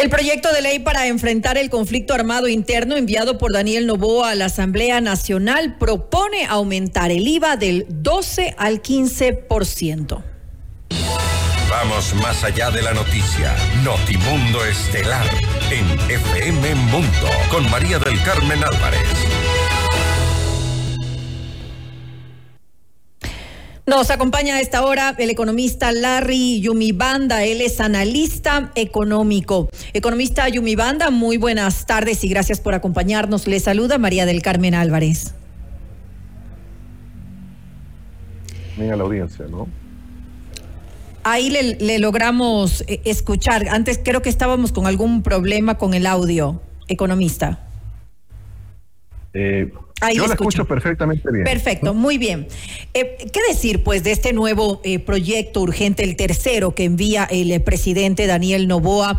El proyecto de ley para enfrentar el conflicto armado interno enviado por Daniel Novoa a la Asamblea Nacional propone aumentar el IVA del 12 al 15%. Vamos más allá de la noticia. Notimundo Estelar en FM Mundo con María del Carmen Álvarez. Nos acompaña a esta hora el economista Larry Yumibanda. Él es analista económico. Economista Yumibanda, muy buenas tardes y gracias por acompañarnos. Le saluda María del Carmen Álvarez. Mira la audiencia, ¿no? Ahí le, logramos eh, escuchar. Antes creo que estábamos con algún problema con el audio, economista. Eh, yo la escucho. perfectamente bien. Perfecto, muy bien. Eh, ¿Qué decir, pues, de este nuevo eh, proyecto urgente, el tercero que envía el eh, presidente Daniel Novoa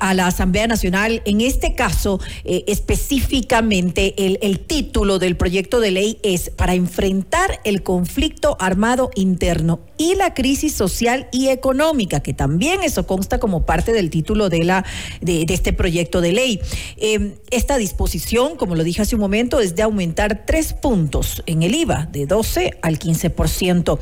a la Asamblea Nacional? En este caso, específicamente, el, el título del proyecto de ley es para enfrentar el conflicto armado interno y la crisis social y económica, que también eso consta como parte del título de, la, de, de este proyecto de ley. esta disposición, como lo dije hace un momento, es de aumentar tres puntos en el IVA, de 12 al 15%.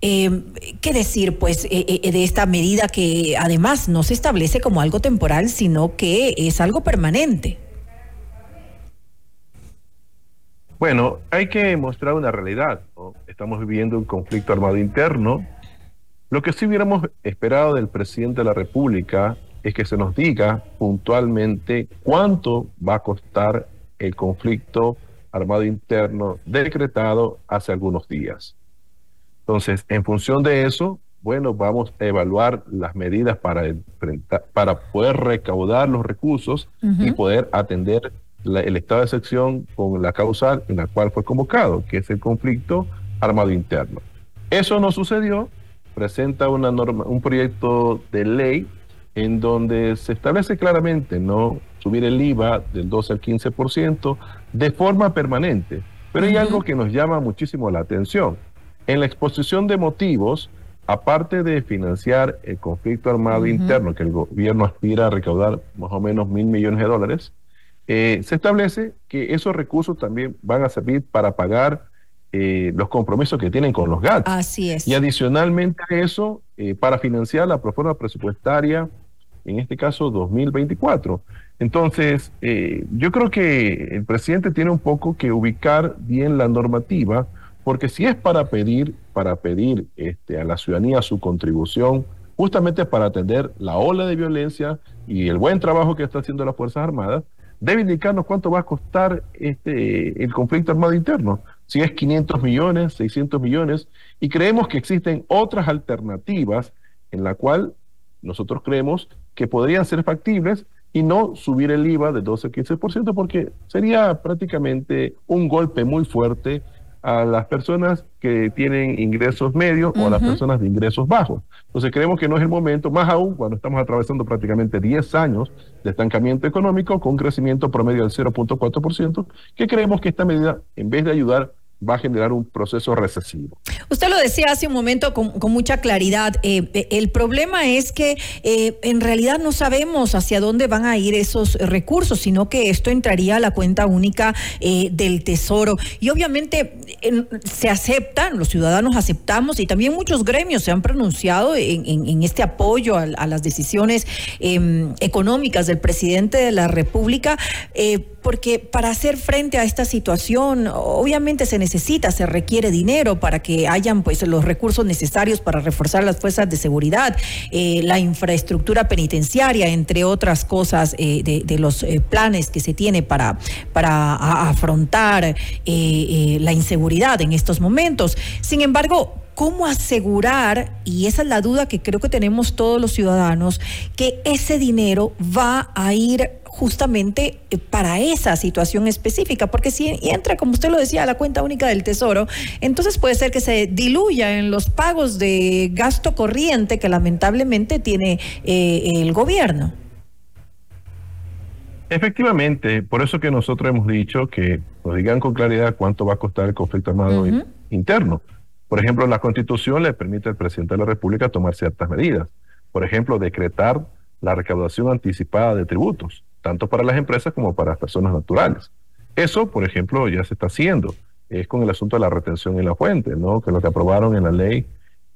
Eh, ¿Qué decir, pues, eh, eh, de esta medida que además no se establece como algo temporal, sino que es algo permanente? Bueno, hay que mostrar una realidad. Estamos viviendo un conflicto armado interno. Lo que sí hubiéramos esperado del presidente de la República es que se nos diga puntualmente cuánto va a costar el conflicto armado interno decretado hace algunos días. Entonces, en función de eso, bueno, vamos a evaluar las medidas para, para poder recaudar los recursos y poder atender el estado de excepción con la causal en la cual fue convocado, que es el conflicto armado interno. Eso no sucedió, presenta una norma, un proyecto de ley en donde se establece claramente no subir el IVA del 12 al 15% de forma permanente. Pero hay algo que nos llama muchísimo la atención. En la exposición de motivos, aparte de financiar el conflicto armado interno que el gobierno aspira a recaudar más o menos mil millones de dólares, eh, se establece que esos recursos también van a servir para pagar eh, los compromisos que tienen con los GATS. Así es. Y adicionalmente a eso, eh, para financiar la proforma presupuestaria en este caso 2024. Entonces, eh, yo creo que el presidente tiene un poco que ubicar bien la normativa, porque si es para pedir, para pedir este, a la ciudadanía su contribución, justamente para atender la ola de violencia y el buen trabajo que está haciendo las Fuerzas Armadas, debe indicarnos cuánto va a costar este, el conflicto armado interno, si es 500 millones, 600 millones, y creemos que existen otras alternativas en la cual nosotros creemos que podrían ser factibles y no subir el IVA de 12 a 15% porque sería prácticamente un golpe muy fuerte a las personas que tienen ingresos medios o a las personas de ingresos bajos. Entonces creemos que no es el momento, más aún cuando estamos atravesando prácticamente 10 años de estancamiento económico con un crecimiento promedio del 0.4%, que creemos que esta medida, en vez de ayudar va a generar un proceso recesivo. Usted lo decía hace un momento con, mucha claridad. Eh, eh, el problema es que eh, en realidad no sabemos hacia dónde van a ir esos recursos, sino que esto entraría a la cuenta única del Tesoro. Y obviamente se aceptan, los ciudadanos aceptamos y también muchos gremios se han pronunciado en, este apoyo a, las decisiones em, económicas del presidente de la República, porque para hacer frente a esta situación, obviamente se necesita necesita, se requiere dinero para que hayan pues los recursos necesarios para reforzar las fuerzas de seguridad, eh, la infraestructura penitenciaria, entre otras cosas eh, de, los eh, planes que se tiene para, para afrontar la inseguridad en estos momentos. Sin embargo, ¿Cómo asegurar, y esa es la duda que creo que tenemos todos los ciudadanos, que ese dinero va a ir justamente eh, para esa situación específica, porque si entra, como usted lo decía, a la cuenta única del Tesoro, entonces puede ser que se diluya en los pagos de gasto corriente que lamentablemente tiene eh, el gobierno. Efectivamente, por eso que nosotros hemos dicho que nos digan con claridad cuánto va a costar el conflicto armado interno. Por ejemplo, la Constitución le permite al presidente de la República tomar ciertas medidas. Por ejemplo, decretar la recaudación anticipada de tributos, tanto para las empresas como para las personas naturales. Eso, por ejemplo, ya se está haciendo. Es con el asunto de la retención en la fuente, ¿no? Que lo que aprobaron en la ley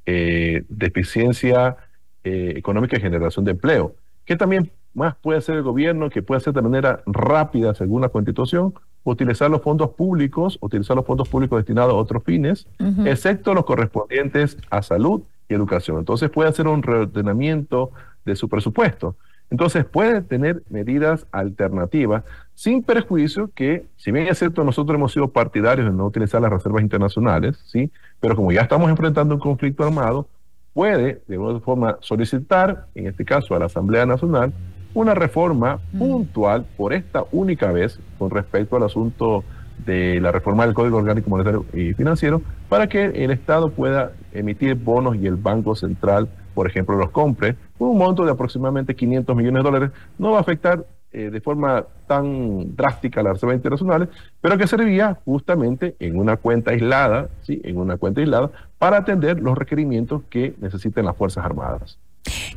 eh, de eficiencia eh, económica y generación de empleo. Que también más puede hacer el gobierno, que puede hacer de manera rápida, según la Constitución, utilizar los fondos públicos, utilizar los fondos públicos destinados a otros fines, excepto los correspondientes a salud y educación. Entonces puede hacer un reordenamiento de su presupuesto. Entonces puede tener medidas alternativas sin perjuicio que, si bien es cierto, nosotros hemos sido partidarios de no utilizar las reservas internacionales, ¿sí? pero como ya estamos enfrentando un conflicto armado, puede de alguna forma solicitar, en este caso a la Asamblea Nacional, una reforma mm. puntual por esta única vez con respecto al asunto de la reforma del Código Orgánico Monetario y Financiero para que el Estado pueda emitir bonos y el Banco Central, por ejemplo, los compre un monto de aproximadamente 500 millones de dólares. No va a afectar eh, de forma tan drástica a las reservas internacionales, pero que servía justamente en una cuenta aislada, ¿sí? en una cuenta aislada, para atender los requerimientos que necesiten las Fuerzas Armadas.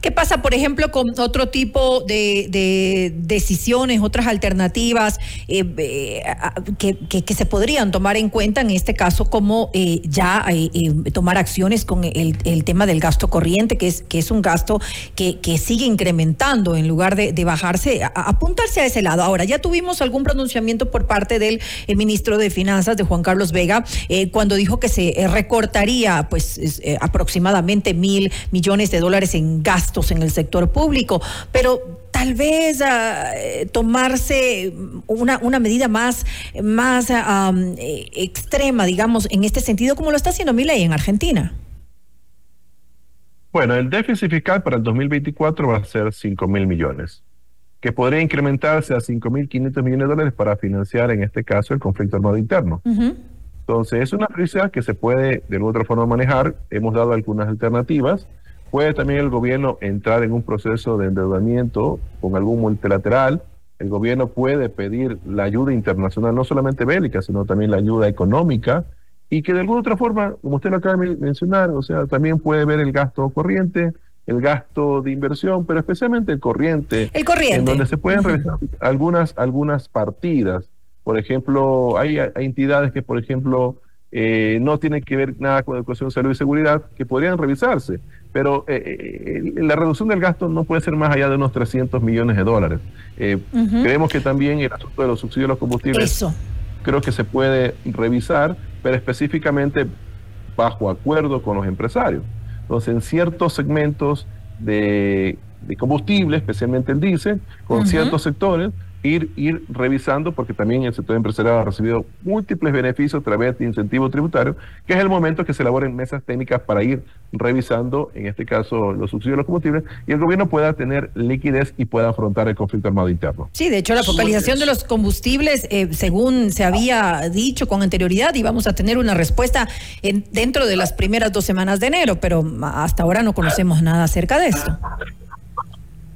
¿Qué pasa, por ejemplo, con otro tipo de, decisiones, otras alternativas eh, eh, que, se podrían tomar en cuenta en este caso, como eh, ya tomar acciones con el, tema del gasto corriente, que es, que es un gasto que, sigue incrementando en lugar de, bajarse, apuntarse a ese lado? Ahora, ya tuvimos algún pronunciamiento por parte del ministro de Finanzas, de Juan Carlos Vega, cuando dijo que se recortaría pues aproximadamente mil millones de dólares en gastos en el sector público, pero tal vez eh, tomarse una, una, medida más, más eh, extrema, digamos, en este sentido, como lo está haciendo ley en Argentina. Bueno, el déficit fiscal para el 2024 va a ser 5 mil millones, que podría incrementarse a 5 mil 500 millones de dólares para financiar, en este caso, el conflicto armado interno. Entonces, es una prioridad que se puede de otra forma manejar. Hemos dado algunas alternativas. Puede también el gobierno entrar en un proceso de endeudamiento con algún multilateral. El gobierno puede pedir la ayuda internacional, no solamente bélica, sino también la ayuda económica, y que de alguna otra forma, como usted lo acaba de mencionar, o sea, también puede ver el gasto corriente, el gasto de inversión, pero especialmente el corriente. El corriente. En donde se pueden revisar algunas, algunas partidas. Por ejemplo, hay, hay entidades que, por ejemplo, eh, no tiene que ver nada con educación, salud y seguridad, que podrían revisarse. Pero eh, eh, la reducción del gasto no puede ser más allá de unos 300 millones de dólares. Creemos que también el asunto de los subsidios a los combustibles creo que se puede revisar, pero específicamente bajo acuerdo con los empresarios. Entonces, en ciertos segmentos de, combustible, especialmente el diésel, con ciertos sectores, ir, ir revisando, porque también el sector empresarial ha recibido múltiples beneficios a través de incentivos tributarios, que es el momento que se elaboren mesas técnicas para ir revisando, en este caso, los subsidios de los combustibles, y el gobierno pueda tener liquidez y pueda afrontar el conflicto armado interno. Sí, de hecho, la focalización de los combustibles, eh, según se había dicho con anterioridad, íbamos a tener una respuesta en, dentro de las primeras dos semanas de enero, pero hasta ahora no conocemos nada acerca de esto.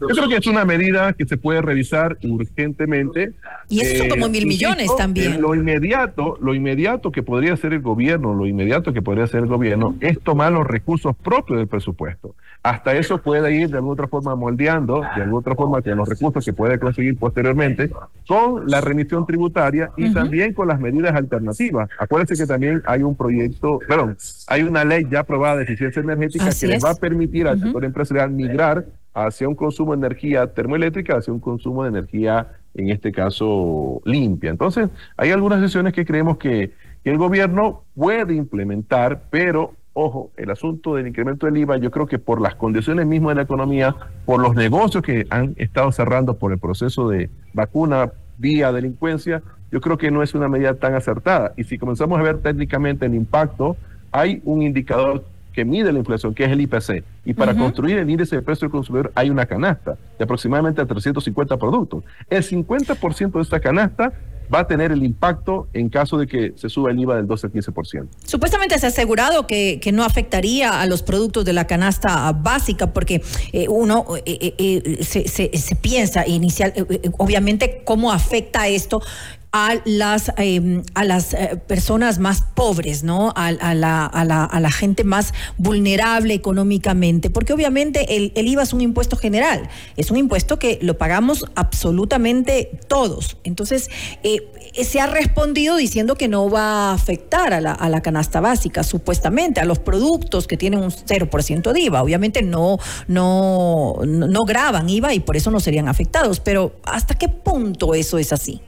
Yo creo que es una medida que se puede revisar urgentemente. Y eso son como mil millones también. Lo inmediato, lo inmediato que podría hacer el gobierno, lo inmediato que podría hacer el gobierno es tomar los recursos propios del presupuesto. Hasta eso puede ir de alguna otra forma moldeando, de alguna otra forma con los recursos que puede conseguir posteriormente, con la remisión tributaria y también con las medidas alternativas. Acuérdense que también hay un proyecto, perdón, hay una ley ya aprobada de eficiencia energética que les va a permitir al sector empresarial migrar hacia un consumo de energía termoeléctrica, hacia un consumo de energía, en este caso, limpia. Entonces, hay algunas decisiones que creemos que, el gobierno puede implementar, pero ojo, el asunto del incremento del IVA, yo creo que por las condiciones mismas de la economía, por los negocios que han estado cerrando por el proceso de vacuna vía delincuencia, yo creo que no es una medida tan acertada. Y si comenzamos a ver técnicamente el impacto, hay un indicador que mide la inflación, que es el IPC. Y para construir el índice de precio del consumidor hay una canasta de aproximadamente 350 productos. El 50% de esta canasta va a tener el impacto en caso de que se suba el IVA del 12 al 15%. Supuestamente se ha asegurado que, que no afectaría a los productos de la canasta básica, porque eh, uno eh, eh, se, se, piensa inicial, obviamente, cómo afecta esto a las, em, a las eh, personas más pobres, ¿no? A, la, a, la, a, la, gente más vulnerable económicamente, porque obviamente el, el, IVA es un impuesto general, es un impuesto que lo pagamos absolutamente todos. Entonces, eh, se ha respondido diciendo que no va a afectar a la, a la canasta básica, supuestamente, a los productos que tienen un 0% de IVA. Obviamente no, no, no graban IVA y por eso no serían afectados, pero ¿hasta qué punto eso es así?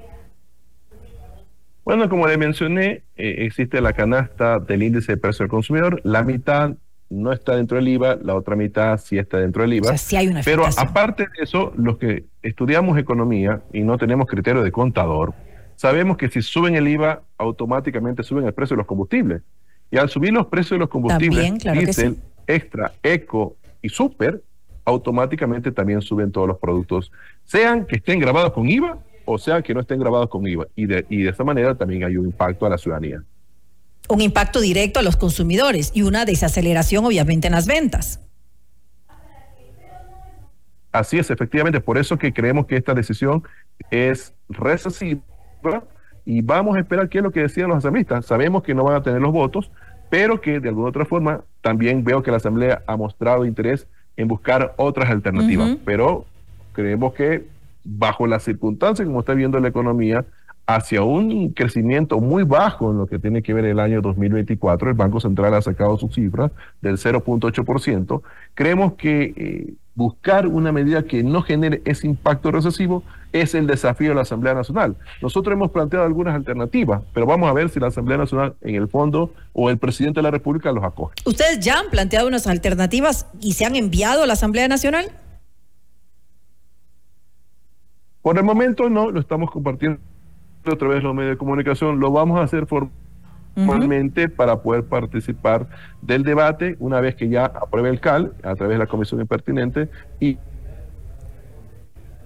Bueno, como le mencioné, eh, existe la canasta del índice de precio del consumidor. La mitad no está dentro del IVA, la otra mitad sí está dentro del IVA. sí hay una Pero aparte de eso, los que estudiamos economía y no tenemos criterio de contador, sabemos que si suben el IVA, automáticamente suben el precio de los combustibles. Y al subir los precios de los combustibles, diésel, extra, eco y super, automáticamente también suben todos los productos, sean que estén grabados con IVA o sea que no estén grabados con IVA. Y de, y de esta manera también hay un impacto a la ciudadanía. Un impacto directo a los consumidores y una desaceleración obviamente en las ventas. Así es, efectivamente, por eso que creemos que esta decisión es recesiva y vamos a esperar qué es lo que decían los asambleístas. Sabemos que no van a tener los votos, pero que de alguna otra forma también veo que la Asamblea ha mostrado interés en buscar otras alternativas, pero creemos que bajo las circunstancias como está viendo la economía, hacia un crecimiento muy bajo en lo que tiene que ver el año 2024. El Banco Central ha sacado su cifra del 0.8%. Creemos que eh, buscar una medida que no genere ese impacto recesivo es el desafío de la Asamblea Nacional. Nosotros hemos planteado algunas alternativas, pero vamos a ver si la Asamblea Nacional en el fondo o el presidente de la República los acoge. ¿Ustedes ya han planteado unas alternativas y se han enviado a la Asamblea Nacional? Por el momento no, lo estamos compartiendo a través de los medios de comunicación, lo vamos a hacer formalmente para poder participar del debate una vez que ya apruebe el CAL a través de la comisión impertinente y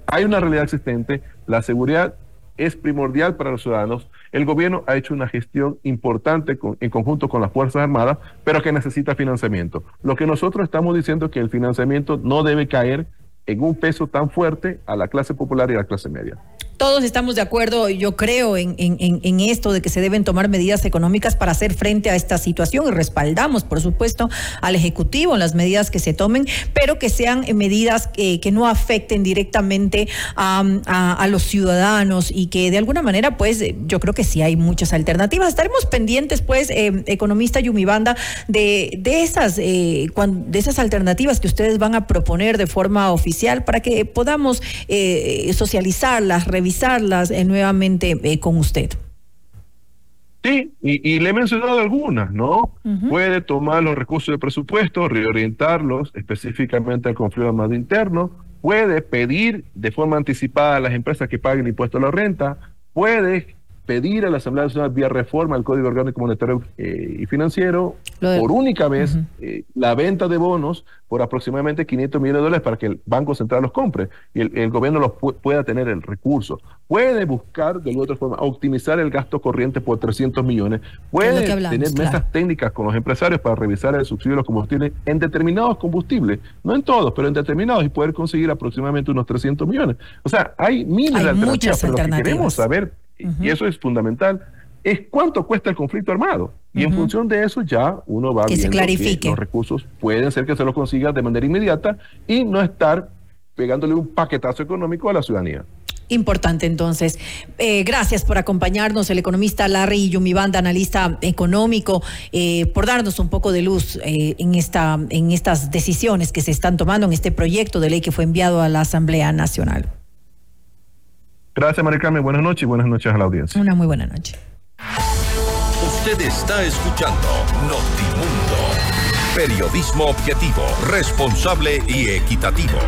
hay una realidad existente, la seguridad es primordial para los ciudadanos. El gobierno ha hecho una gestión importante en conjunto con las Fuerzas Armadas, pero que necesita financiamiento. Lo que nosotros estamos diciendo es que el financiamiento no debe caer en un peso tan fuerte a la clase popular y a la clase media. Todos estamos de acuerdo, yo creo, en, esto de que se deben tomar medidas económicas para hacer frente a esta situación y respaldamos, por supuesto, al Ejecutivo en las medidas que se tomen, pero que sean medidas que, no afecten directamente a, los ciudadanos y que de alguna manera, pues, yo creo que sí hay muchas alternativas. Estaremos pendientes, pues, eh, economista Yumibanda, de, de, esas, eh, de esas alternativas que ustedes van a proponer de forma oficial para que podamos eh, socializarlas, revisarlas eh, nuevamente eh, con usted. Sí, y, le he mencionado algunas, ¿no? Puede tomar los recursos de presupuesto, reorientarlos específicamente al conflicto armado interno, puede pedir de forma anticipada a las empresas que paguen impuesto a la renta, puede pedir a la Asamblea Nacional vía reforma al Código Orgánico Monetario eh, y Financiero por única vez eh, la venta de bonos por aproximadamente 500 millones de dólares para que el Banco Central los compre y el, gobierno los pueda tener el recurso. Puede buscar de otra forma optimizar el gasto corriente por 300 millones. Puede tener mesas técnicas con los empresarios para revisar el subsidio de los combustibles en determinados combustibles, no en todos, pero en determinados y poder conseguir aproximadamente unos 300 millones. O sea, hay miles de alternativas, pero lo que queremos saber y eso es fundamental, es cuánto cuesta el conflicto armado. Y en función de eso ya uno va que viendo que los recursos pueden ser que se los consiga de manera inmediata y no estar pegándole un paquetazo económico a la ciudadanía. Importante entonces. Eh, gracias por acompañarnos, el economista Larry Yumibanda, analista económico, eh, por darnos un poco de luz eh, en, esta, en estas decisiones que se están tomando en este proyecto de ley que fue enviado a la Asamblea Nacional. Gracias, María Buenas noches y buenas noches a la audiencia. Una muy buena noche. Usted está escuchando Notimundo. Periodismo objetivo, responsable y equitativo.